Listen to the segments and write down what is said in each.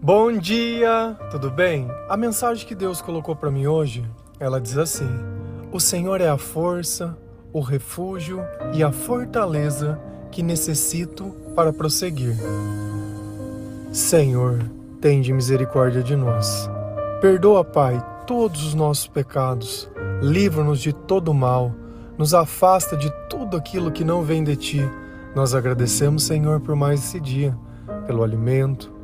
Bom dia, tudo bem? A mensagem que Deus colocou para mim hoje, ela diz assim: O Senhor é a força, o refúgio e a fortaleza que necessito para prosseguir. Senhor, tende misericórdia de nós. Perdoa, Pai, todos os nossos pecados. Livra-nos de todo mal. Nos afasta de tudo aquilo que não vem de ti. Nós agradecemos, Senhor, por mais esse dia, pelo alimento,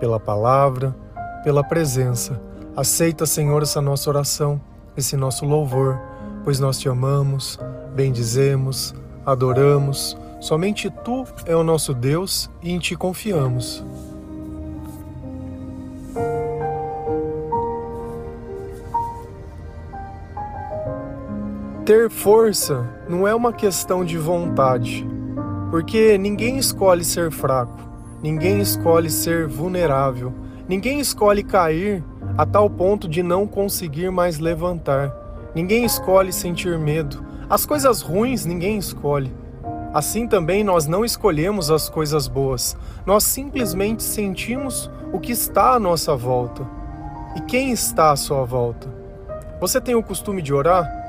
pela palavra, pela presença. Aceita, Senhor, essa nossa oração, esse nosso louvor, pois nós te amamos, bendizemos, adoramos. Somente tu é o nosso Deus e em ti confiamos. Ter força não é uma questão de vontade, porque ninguém escolhe ser fraco. Ninguém escolhe ser vulnerável. Ninguém escolhe cair a tal ponto de não conseguir mais levantar. Ninguém escolhe sentir medo. As coisas ruins ninguém escolhe. Assim também nós não escolhemos as coisas boas. Nós simplesmente sentimos o que está à nossa volta. E quem está à sua volta? Você tem o costume de orar?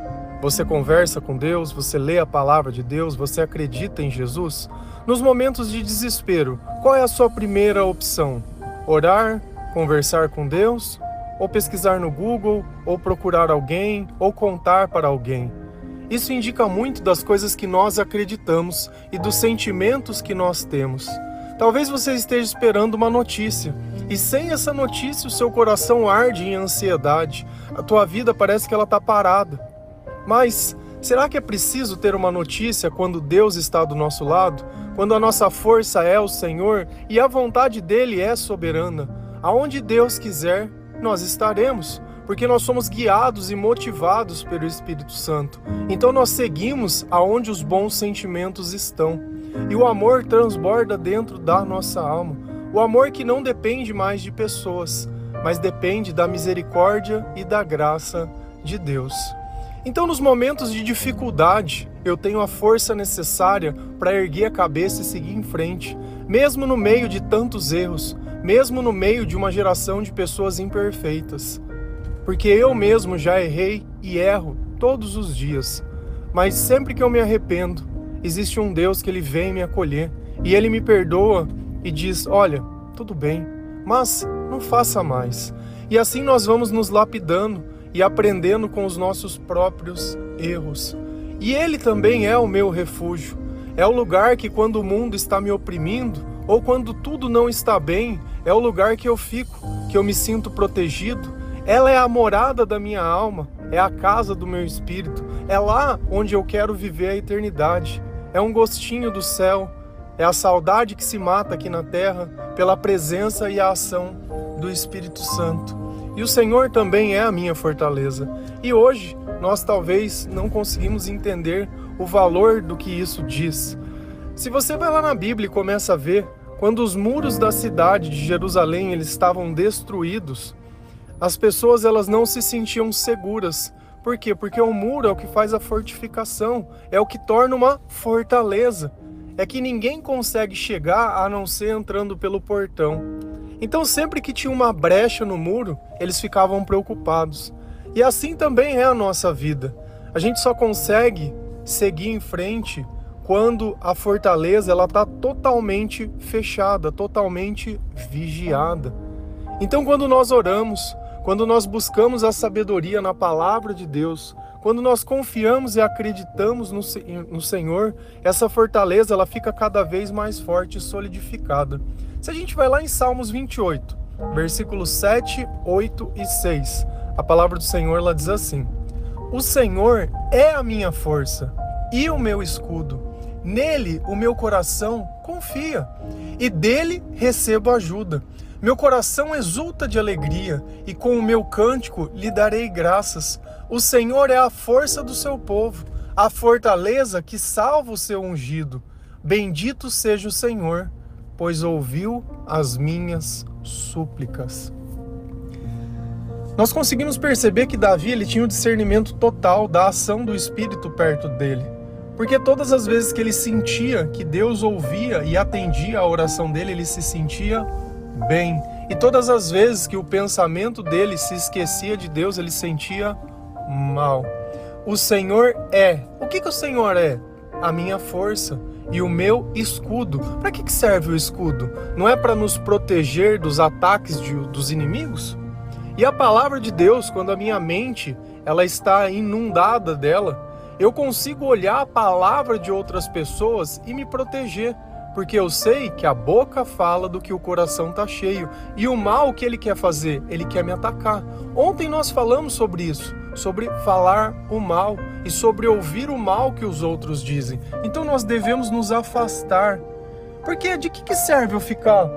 Você conversa com Deus, você lê a palavra de Deus, você acredita em Jesus? Nos momentos de desespero, qual é a sua primeira opção? Orar, conversar com Deus, ou pesquisar no Google, ou procurar alguém, ou contar para alguém? Isso indica muito das coisas que nós acreditamos e dos sentimentos que nós temos. Talvez você esteja esperando uma notícia, e sem essa notícia o seu coração arde em ansiedade. A tua vida parece que ela está parada. Mas será que é preciso ter uma notícia quando Deus está do nosso lado? Quando a nossa força é o Senhor e a vontade dele é soberana? Aonde Deus quiser, nós estaremos, porque nós somos guiados e motivados pelo Espírito Santo. Então nós seguimos aonde os bons sentimentos estão. E o amor transborda dentro da nossa alma. O amor que não depende mais de pessoas, mas depende da misericórdia e da graça de Deus. Então, nos momentos de dificuldade, eu tenho a força necessária para erguer a cabeça e seguir em frente, mesmo no meio de tantos erros, mesmo no meio de uma geração de pessoas imperfeitas. Porque eu mesmo já errei e erro todos os dias, mas sempre que eu me arrependo, existe um Deus que ele vem me acolher e ele me perdoa e diz: Olha, tudo bem, mas não faça mais. E assim nós vamos nos lapidando e aprendendo com os nossos próprios erros. E Ele também é o meu refúgio. É o lugar que, quando o mundo está me oprimindo, ou quando tudo não está bem, é o lugar que eu fico, que eu me sinto protegido. Ela é a morada da minha alma, é a casa do meu espírito, é lá onde eu quero viver a eternidade. É um gostinho do céu, é a saudade que se mata aqui na terra pela presença e a ação do Espírito Santo. E o Senhor também é a minha fortaleza. E hoje nós talvez não conseguimos entender o valor do que isso diz. Se você vai lá na Bíblia e começa a ver, quando os muros da cidade de Jerusalém eles estavam destruídos, as pessoas elas não se sentiam seguras. Por quê? Porque o muro é o que faz a fortificação, é o que torna uma fortaleza. É que ninguém consegue chegar a não ser entrando pelo portão. Então, sempre que tinha uma brecha no muro, eles ficavam preocupados. E assim também é a nossa vida. A gente só consegue seguir em frente quando a fortaleza ela está totalmente fechada, totalmente vigiada. Então, quando nós oramos, quando nós buscamos a sabedoria na palavra de Deus, quando nós confiamos e acreditamos no, no Senhor, essa fortaleza ela fica cada vez mais forte e solidificada. Se a gente vai lá em Salmos 28, versículos 7, 8 e 6, a palavra do Senhor ela diz assim: O Senhor é a minha força e o meu escudo. Nele o meu coração confia e dele recebo ajuda. Meu coração exulta de alegria e com o meu cântico lhe darei graças. O Senhor é a força do seu povo, a fortaleza que salva o seu ungido. Bendito seja o Senhor pois ouviu as minhas súplicas. Nós conseguimos perceber que Davi ele tinha o um discernimento total da ação do Espírito perto dele. Porque todas as vezes que ele sentia que Deus ouvia e atendia a oração dele, ele se sentia bem. E todas as vezes que o pensamento dele se esquecia de Deus, ele sentia mal. O Senhor é. O que, que o Senhor é? A minha força e o meu escudo. Para que, que serve o escudo? Não é para nos proteger dos ataques de, dos inimigos? E a palavra de Deus, quando a minha mente ela está inundada dela, eu consigo olhar a palavra de outras pessoas e me proteger, porque eu sei que a boca fala do que o coração está cheio. E o mal que ele quer fazer? Ele quer me atacar. Ontem nós falamos sobre isso, sobre falar o mal e sobre ouvir o mal que os outros dizem. Então nós devemos nos afastar. Porque de que, que serve eu ficar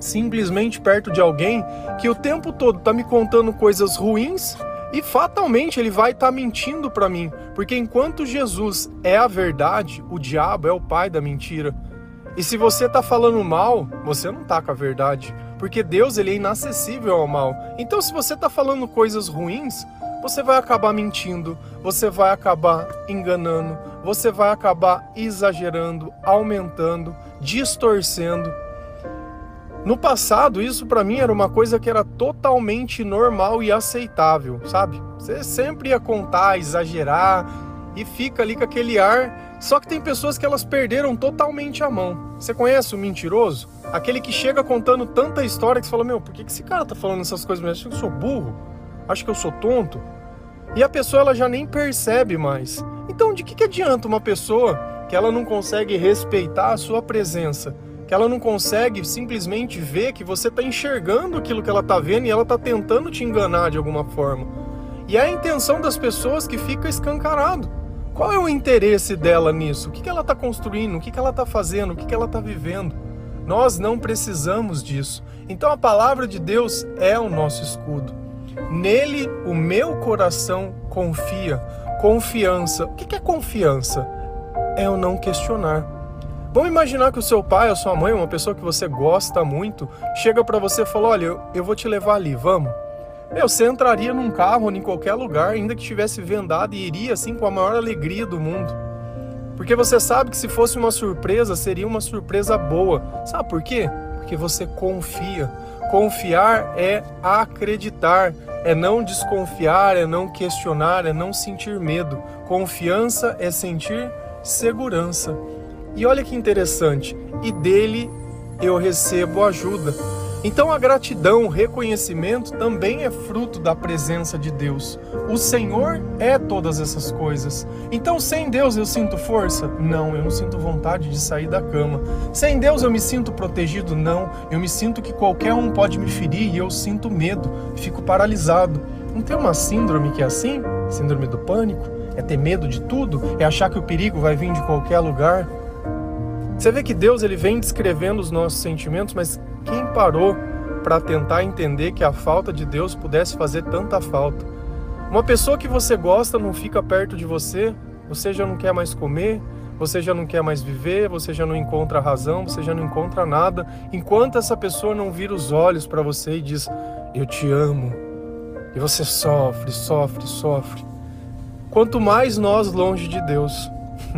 simplesmente perto de alguém que o tempo todo está me contando coisas ruins e fatalmente ele vai estar tá mentindo para mim, porque enquanto Jesus é a verdade, o diabo é o pai da mentira. E se você está falando mal, você não está com a verdade, porque Deus ele é inacessível ao mal. Então se você está falando coisas ruins, você vai acabar mentindo, você vai acabar enganando, você vai acabar exagerando, aumentando, distorcendo. No passado, isso para mim era uma coisa que era totalmente normal e aceitável, sabe? Você sempre ia contar, exagerar e fica ali com aquele ar. Só que tem pessoas que elas perderam totalmente a mão. Você conhece o mentiroso? Aquele que chega contando tanta história que você fala: Meu, por que esse cara tá falando essas coisas? Acho que eu sou burro, acho que eu sou tonto. E a pessoa ela já nem percebe mais. Então, de que, que adianta uma pessoa que ela não consegue respeitar a sua presença? que ela não consegue simplesmente ver que você está enxergando aquilo que ela está vendo e ela está tentando te enganar de alguma forma. E é a intenção das pessoas que fica escancarado. Qual é o interesse dela nisso? O que, que ela está construindo? O que, que ela está fazendo? O que, que ela está vivendo? Nós não precisamos disso. Então a palavra de Deus é o nosso escudo. Nele o meu coração confia. Confiança. O que é confiança? É o não questionar. Vamos imaginar que o seu pai ou sua mãe, uma pessoa que você gosta muito, chega para você e fala: Olha, eu, eu vou te levar ali, vamos. Meu, você entraria num carro ou em qualquer lugar, ainda que estivesse vendado, e iria assim com a maior alegria do mundo. Porque você sabe que se fosse uma surpresa, seria uma surpresa boa. Sabe por quê? Porque você confia. Confiar é acreditar, é não desconfiar, é não questionar, é não sentir medo. Confiança é sentir segurança. E olha que interessante, e dele eu recebo ajuda. Então a gratidão, o reconhecimento também é fruto da presença de Deus. O Senhor é todas essas coisas. Então sem Deus eu sinto força? Não, eu não sinto vontade de sair da cama. Sem Deus eu me sinto protegido? Não, eu me sinto que qualquer um pode me ferir e eu sinto medo, fico paralisado. Não tem uma síndrome que é assim? Síndrome do pânico? É ter medo de tudo? É achar que o perigo vai vir de qualquer lugar? Você vê que Deus ele vem descrevendo os nossos sentimentos, mas quem parou para tentar entender que a falta de Deus pudesse fazer tanta falta? Uma pessoa que você gosta não fica perto de você, você já não quer mais comer, você já não quer mais viver, você já não encontra razão, você já não encontra nada, enquanto essa pessoa não vira os olhos para você e diz: Eu te amo. E você sofre, sofre, sofre. Quanto mais nós longe de Deus,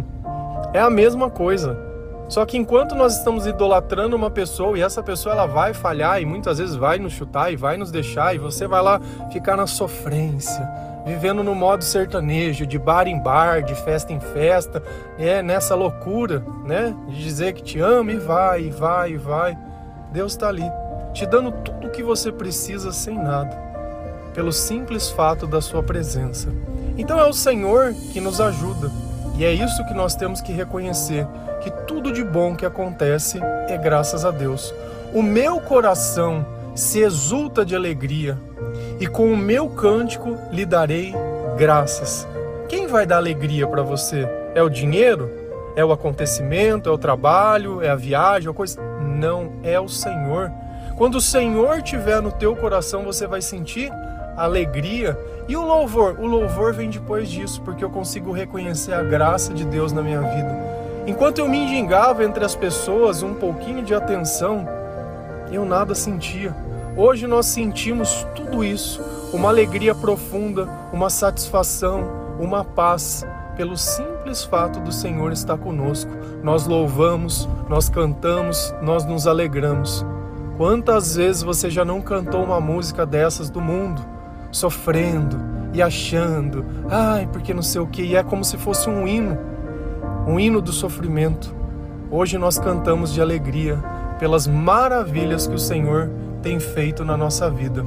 é a mesma coisa. Só que enquanto nós estamos idolatrando uma pessoa e essa pessoa ela vai falhar e muitas vezes vai nos chutar e vai nos deixar e você vai lá ficar na sofrência, vivendo no modo sertanejo, de bar em bar, de festa em festa, é nessa loucura, né? De dizer que te ama e vai, e vai, e vai. Deus está ali, te dando tudo o que você precisa sem nada, pelo simples fato da sua presença. Então é o Senhor que nos ajuda. E é isso que nós temos que reconhecer que tudo de bom que acontece é graças a Deus. O meu coração se exulta de alegria e com o meu cântico lhe darei graças. Quem vai dar alegria para você? É o dinheiro? É o acontecimento? É o trabalho? É a viagem? É a coisa? Não, é o Senhor. Quando o Senhor tiver no teu coração, você vai sentir alegria e o louvor. O louvor vem depois disso, porque eu consigo reconhecer a graça de Deus na minha vida. Enquanto eu me endigava entre as pessoas um pouquinho de atenção, eu nada sentia. Hoje nós sentimos tudo isso, uma alegria profunda, uma satisfação, uma paz, pelo simples fato do Senhor estar conosco. Nós louvamos, nós cantamos, nós nos alegramos. Quantas vezes você já não cantou uma música dessas do mundo, sofrendo e achando, ai, porque não sei o que, e é como se fosse um hino, um hino do sofrimento. Hoje nós cantamos de alegria pelas maravilhas que o Senhor tem feito na nossa vida.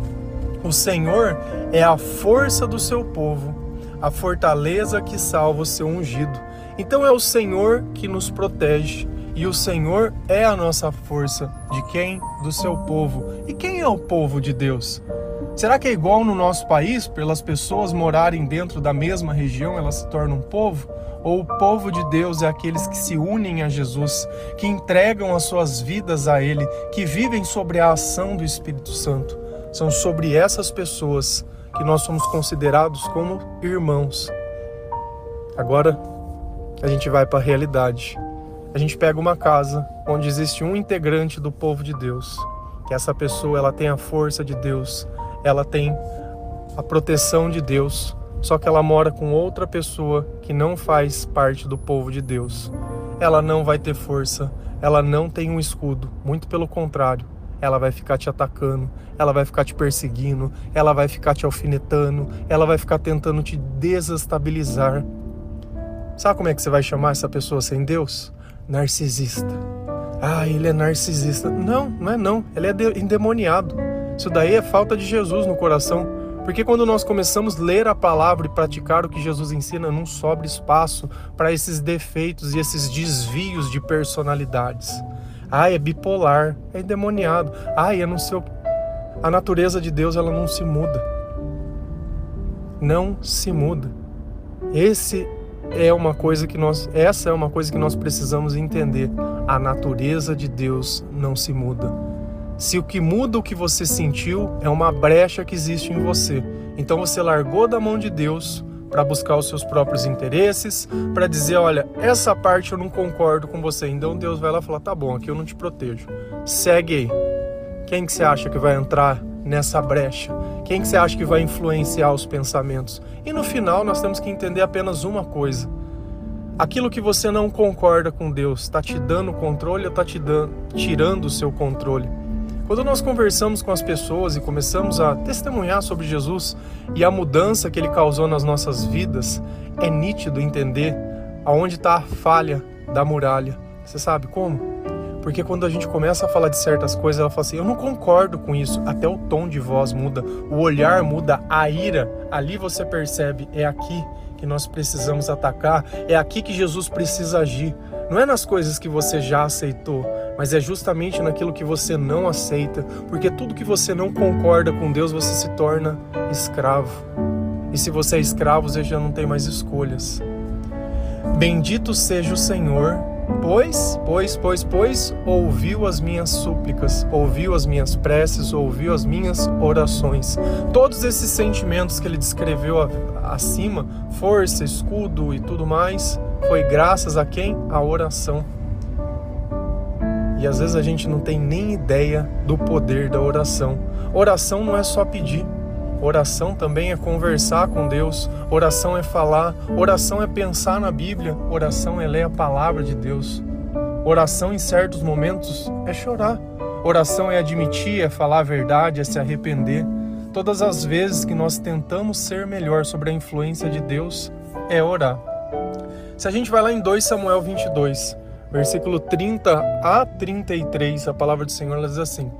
O Senhor é a força do seu povo, a fortaleza que salva o seu ungido. Então é o Senhor que nos protege e o Senhor é a nossa força. De quem? Do seu povo. E quem é o povo de Deus? Será que é igual no nosso país, pelas pessoas morarem dentro da mesma região, elas se tornam um povo? Ou o povo de Deus é aqueles que se unem a Jesus, que entregam as suas vidas a Ele, que vivem sobre a ação do Espírito Santo? São sobre essas pessoas que nós somos considerados como irmãos. Agora a gente vai para a realidade. A gente pega uma casa onde existe um integrante do povo de Deus, que essa pessoa ela tem a força de Deus, ela tem a proteção de Deus, só que ela mora com outra pessoa que não faz parte do povo de Deus. Ela não vai ter força, ela não tem um escudo, muito pelo contrário. Ela vai ficar te atacando, ela vai ficar te perseguindo, ela vai ficar te alfinetando, ela vai ficar tentando te desestabilizar. Sabe como é que você vai chamar essa pessoa sem Deus? Narcisista. Ah, ele é narcisista. Não, não é não. Ele é endemoniado. Isso daí é falta de Jesus no coração. Porque quando nós começamos a ler a palavra e praticar o que Jesus ensina, não sobra espaço para esses defeitos e esses desvios de personalidades. Ai, é bipolar, é endemoniado. Ai, é não sei A natureza de Deus, ela não se muda. Não se muda. Esse é uma coisa que nós, essa é uma coisa que nós precisamos entender. A natureza de Deus não se muda. Se o que muda o que você sentiu é uma brecha que existe em você, então você largou da mão de Deus para buscar os seus próprios interesses, para dizer, olha, essa parte eu não concordo com você. Então Deus vai lá e fala, tá bom, aqui eu não te protejo. Segue aí. Quem que você acha que vai entrar nessa brecha? Quem que você acha que vai influenciar os pensamentos? E no final nós temos que entender apenas uma coisa. Aquilo que você não concorda com Deus está te dando controle ou está te dando, tirando o seu controle? Quando nós conversamos com as pessoas e começamos a testemunhar sobre Jesus e a mudança que ele causou nas nossas vidas, é nítido entender aonde está a falha da muralha. Você sabe como? Porque quando a gente começa a falar de certas coisas, ela fala assim: Eu não concordo com isso. Até o tom de voz muda, o olhar muda, a ira. Ali você percebe, é aqui que nós precisamos atacar, é aqui que Jesus precisa agir. Não é nas coisas que você já aceitou, mas é justamente naquilo que você não aceita, porque tudo que você não concorda com Deus, você se torna escravo. E se você é escravo, você já não tem mais escolhas. Bendito seja o Senhor, pois, pois, pois, pois, ouviu as minhas súplicas, ouviu as minhas preces, ouviu as minhas orações. Todos esses sentimentos que ele descreveu acima, força, escudo e tudo mais, foi graças a quem? A oração. E às vezes a gente não tem nem ideia do poder da oração. Oração não é só pedir. Oração também é conversar com Deus. Oração é falar. Oração é pensar na Bíblia. Oração é ler a palavra de Deus. Oração em certos momentos é chorar. Oração é admitir, é falar a verdade, é se arrepender. Todas as vezes que nós tentamos ser melhor sobre a influência de Deus, é orar. Se a gente vai lá em 2 Samuel 22, versículo 30 a 33, a palavra do Senhor diz assim: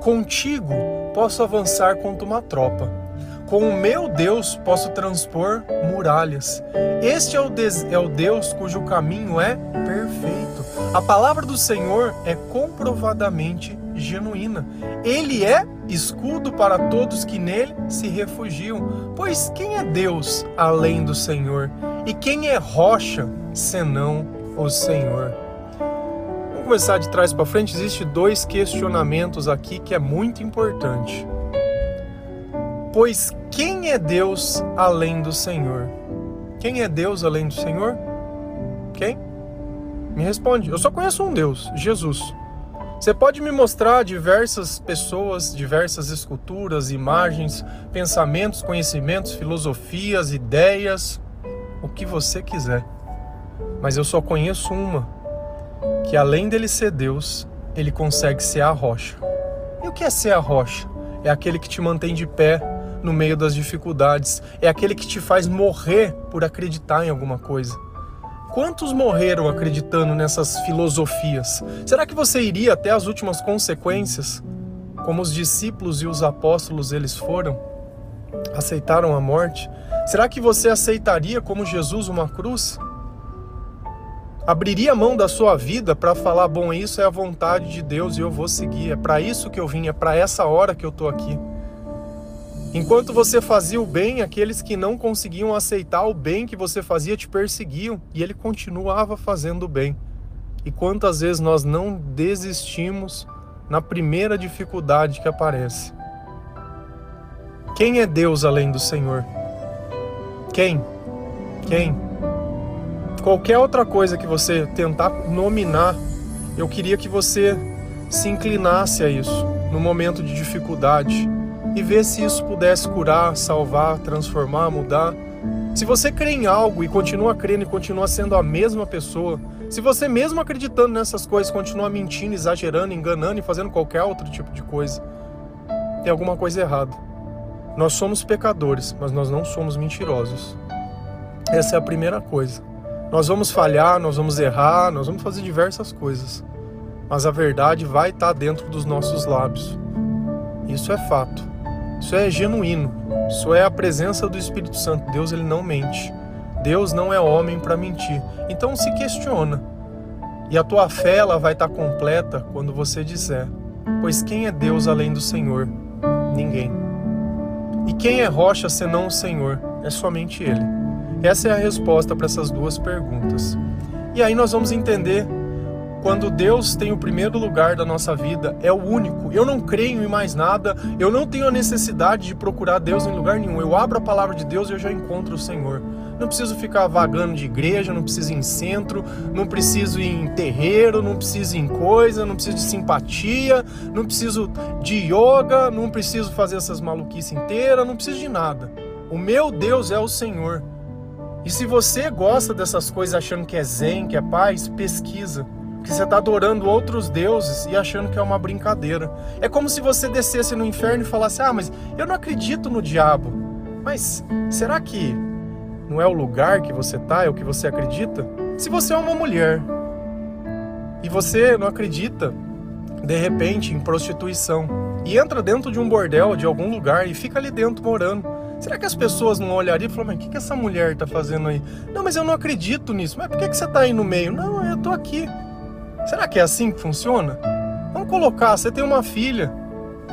Contigo posso avançar contra uma tropa. Com o meu Deus posso transpor muralhas. Este é o, é o Deus cujo caminho é perfeito. A palavra do Senhor é comprovadamente genuína. Ele é escudo para todos que nele se refugiam. Pois quem é Deus além do Senhor? E quem é rocha senão o Senhor? Começar de trás para frente, existe dois questionamentos aqui que é muito importante. Pois quem é Deus além do Senhor? Quem é Deus além do Senhor? Quem? Me responde. Eu só conheço um Deus, Jesus. Você pode me mostrar diversas pessoas, diversas esculturas, imagens, pensamentos, conhecimentos, filosofias, ideias, o que você quiser. Mas eu só conheço uma, que além dele ser Deus, ele consegue ser a rocha. que é ser a rocha? É aquele que te mantém de pé no meio das dificuldades, é aquele que te faz morrer por acreditar em alguma coisa. Quantos morreram acreditando nessas filosofias? Será que você iria até as últimas consequências? Como os discípulos e os apóstolos eles foram? Aceitaram a morte? Será que você aceitaria como Jesus uma cruz? Abriria a mão da sua vida para falar: bom, isso é a vontade de Deus e eu vou seguir. É para isso que eu vim, é para essa hora que eu estou aqui. Enquanto você fazia o bem, aqueles que não conseguiam aceitar o bem que você fazia te perseguiam e ele continuava fazendo o bem. E quantas vezes nós não desistimos na primeira dificuldade que aparece? Quem é Deus além do Senhor? Quem? Quem? Qualquer outra coisa que você tentar nominar, eu queria que você se inclinasse a isso no momento de dificuldade e ver se isso pudesse curar, salvar, transformar, mudar. Se você crê em algo e continua crendo e continua sendo a mesma pessoa, se você mesmo acreditando nessas coisas continua mentindo, exagerando, enganando e fazendo qualquer outro tipo de coisa, tem alguma coisa errada. Nós somos pecadores, mas nós não somos mentirosos. Essa é a primeira coisa. Nós vamos falhar, nós vamos errar, nós vamos fazer diversas coisas, mas a verdade vai estar dentro dos nossos lábios. Isso é fato. Isso é genuíno. Isso é a presença do Espírito Santo. Deus ele não mente. Deus não é homem para mentir. Então se questiona. E a tua fé ela vai estar completa quando você disser: Pois quem é Deus além do Senhor? Ninguém. E quem é rocha senão o Senhor? É somente Ele. Essa é a resposta para essas duas perguntas. E aí nós vamos entender quando Deus tem o primeiro lugar da nossa vida, é o único. Eu não creio em mais nada, eu não tenho a necessidade de procurar Deus em lugar nenhum. Eu abro a palavra de Deus e eu já encontro o Senhor. Não preciso ficar vagando de igreja, não preciso ir em centro, não preciso ir em terreiro, não preciso ir em coisa, não preciso de simpatia, não preciso de yoga, não preciso fazer essas maluquices inteiras, não preciso de nada. O meu Deus é o Senhor. E se você gosta dessas coisas achando que é zen, que é paz, pesquisa que você está adorando outros deuses e achando que é uma brincadeira. É como se você descesse no inferno e falasse: Ah, mas eu não acredito no diabo. Mas será que não é o lugar que você está, é o que você acredita? Se você é uma mulher e você não acredita, de repente, em prostituição e entra dentro de um bordel de algum lugar e fica ali dentro morando. Será que as pessoas não olhariam e falariam, mas o que, que essa mulher está fazendo aí? Não, mas eu não acredito nisso. Mas por que, que você está aí no meio? Não, eu estou aqui. Será que é assim que funciona? Vamos colocar, você tem uma filha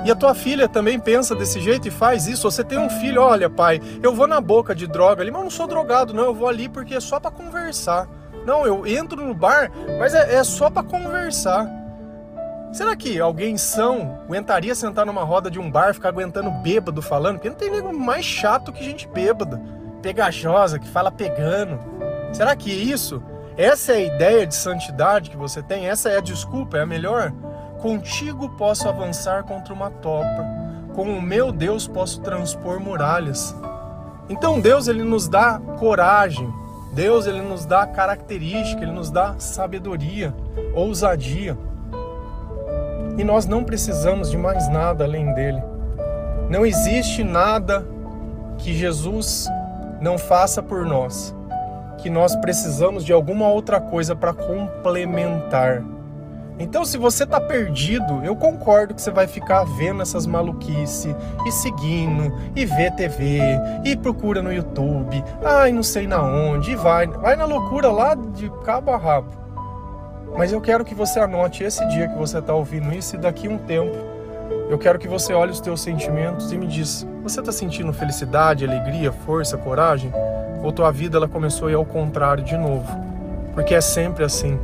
e a tua filha também pensa desse jeito e faz isso. Você tem um filho, olha, pai, eu vou na boca de droga ali, mas eu não sou drogado, não. Eu vou ali porque é só para conversar. Não, eu entro no bar, mas é, é só para conversar. Será que alguém são aguentaria sentar numa roda de um bar, ficar aguentando bêbado falando? Porque não tem nego mais chato que gente bêbada, pegajosa, que fala pegando. Será que isso essa é a ideia de santidade que você tem? Essa é a desculpa? É a melhor? Contigo posso avançar contra uma topa. Com o meu Deus posso transpor muralhas. Então Deus ele nos dá coragem. Deus ele nos dá característica, ele nos dá sabedoria, ousadia. E nós não precisamos de mais nada além dele. Não existe nada que Jesus não faça por nós que nós precisamos de alguma outra coisa para complementar. Então, se você tá perdido, eu concordo que você vai ficar vendo essas maluquice e seguindo e vê TV e procura no YouTube, ai, não sei na onde, e vai, vai na loucura lá de cabo a rabo. Mas eu quero que você anote esse dia que você tá ouvindo isso e daqui um tempo eu quero que você olhe os teus sentimentos e me diz: você está sentindo felicidade, alegria, força, coragem? ou tua vida ela começou a ir ao contrário de novo. Porque é sempre assim.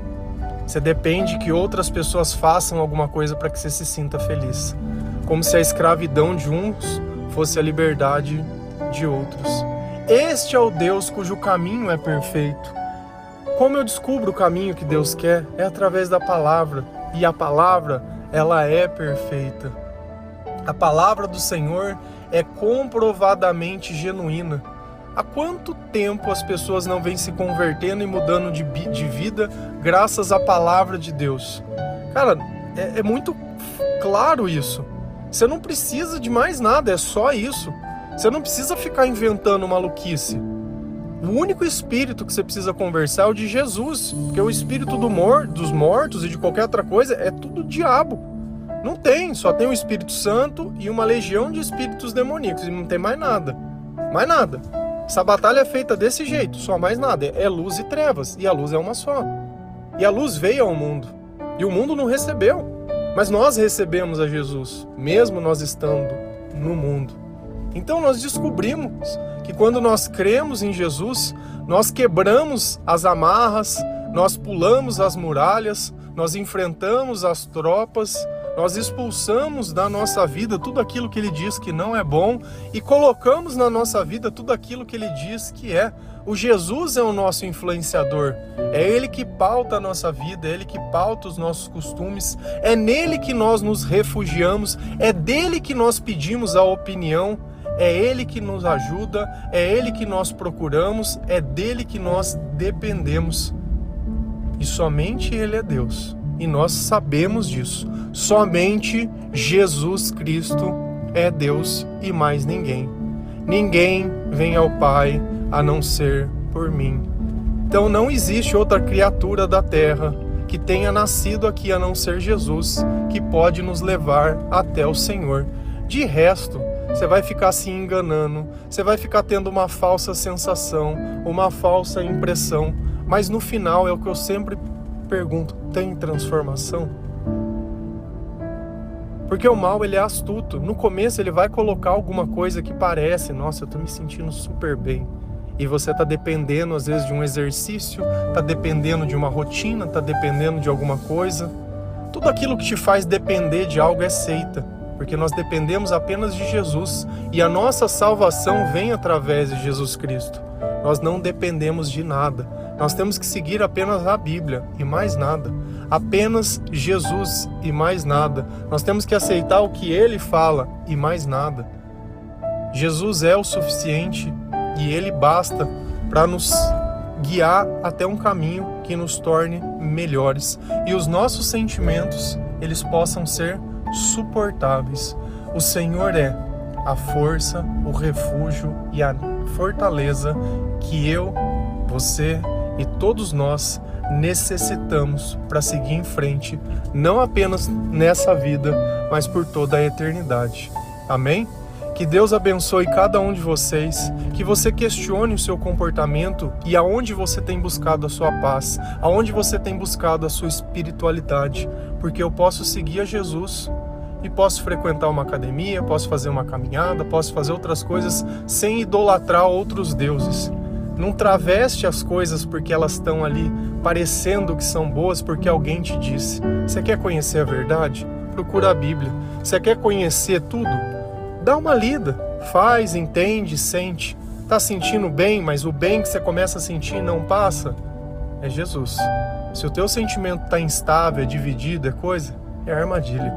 Você depende que outras pessoas façam alguma coisa para que você se sinta feliz. Como se a escravidão de uns fosse a liberdade de outros. Este é o Deus cujo caminho é perfeito. Como eu descubro o caminho que Deus quer? É através da palavra. E a palavra, ela é perfeita. A palavra do Senhor é comprovadamente genuína. Há quanto tempo as pessoas não vêm se convertendo e mudando de, de vida graças à palavra de Deus? Cara, é, é muito claro isso. Você não precisa de mais nada, é só isso. Você não precisa ficar inventando maluquice. O único espírito que você precisa conversar é o de Jesus, porque o espírito do mor dos mortos e de qualquer outra coisa é tudo diabo. Não tem, só tem o Espírito Santo e uma legião de espíritos demoníacos e não tem mais nada. Mais nada. Essa batalha é feita desse jeito, só mais nada. É luz e trevas, e a luz é uma só. E a luz veio ao mundo, e o mundo não recebeu. Mas nós recebemos a Jesus, mesmo nós estando no mundo. Então nós descobrimos que quando nós cremos em Jesus, nós quebramos as amarras, nós pulamos as muralhas, nós enfrentamos as tropas, nós expulsamos da nossa vida tudo aquilo que ele diz que não é bom e colocamos na nossa vida tudo aquilo que ele diz que é. O Jesus é o nosso influenciador. É ele que pauta a nossa vida, é ele que pauta os nossos costumes, é nele que nós nos refugiamos, é dele que nós pedimos a opinião, é ele que nos ajuda, é ele que nós procuramos, é dele que nós dependemos. E somente ele é Deus e nós sabemos disso. Somente Jesus Cristo é Deus e mais ninguém. Ninguém vem ao Pai a não ser por mim. Então não existe outra criatura da terra que tenha nascido aqui a não ser Jesus, que pode nos levar até o Senhor. De resto, você vai ficar se enganando, você vai ficar tendo uma falsa sensação, uma falsa impressão, mas no final é o que eu sempre pergunto: tem transformação? Porque o mal ele é astuto. No começo ele vai colocar alguma coisa que parece, nossa, eu tô me sentindo super bem. E você tá dependendo às vezes de um exercício, tá dependendo de uma rotina, tá dependendo de alguma coisa. Tudo aquilo que te faz depender de algo é seita, porque nós dependemos apenas de Jesus e a nossa salvação vem através de Jesus Cristo. Nós não dependemos de nada. Nós temos que seguir apenas a Bíblia e mais nada. Apenas Jesus e mais nada. Nós temos que aceitar o que ele fala e mais nada. Jesus é o suficiente e ele basta para nos guiar até um caminho que nos torne melhores e os nossos sentimentos eles possam ser suportáveis. O Senhor é a força, o refúgio e a fortaleza que eu, você e todos nós necessitamos para seguir em frente, não apenas nessa vida, mas por toda a eternidade. Amém? Que Deus abençoe cada um de vocês, que você questione o seu comportamento e aonde você tem buscado a sua paz, aonde você tem buscado a sua espiritualidade, porque eu posso seguir a Jesus e posso frequentar uma academia, posso fazer uma caminhada, posso fazer outras coisas sem idolatrar outros deuses. Não traveste as coisas porque elas estão ali parecendo que são boas porque alguém te disse. Você quer conhecer a verdade? Procura a Bíblia. Você quer conhecer tudo? Dá uma lida. Faz, entende, sente. Tá sentindo bem, mas o bem que você começa a sentir não passa? É Jesus. Se o teu sentimento está instável, é dividido, é coisa, é armadilha.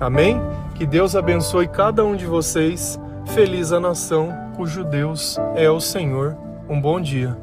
Amém? Que Deus abençoe cada um de vocês. Feliz a nação cujo Deus é o Senhor um bom dia.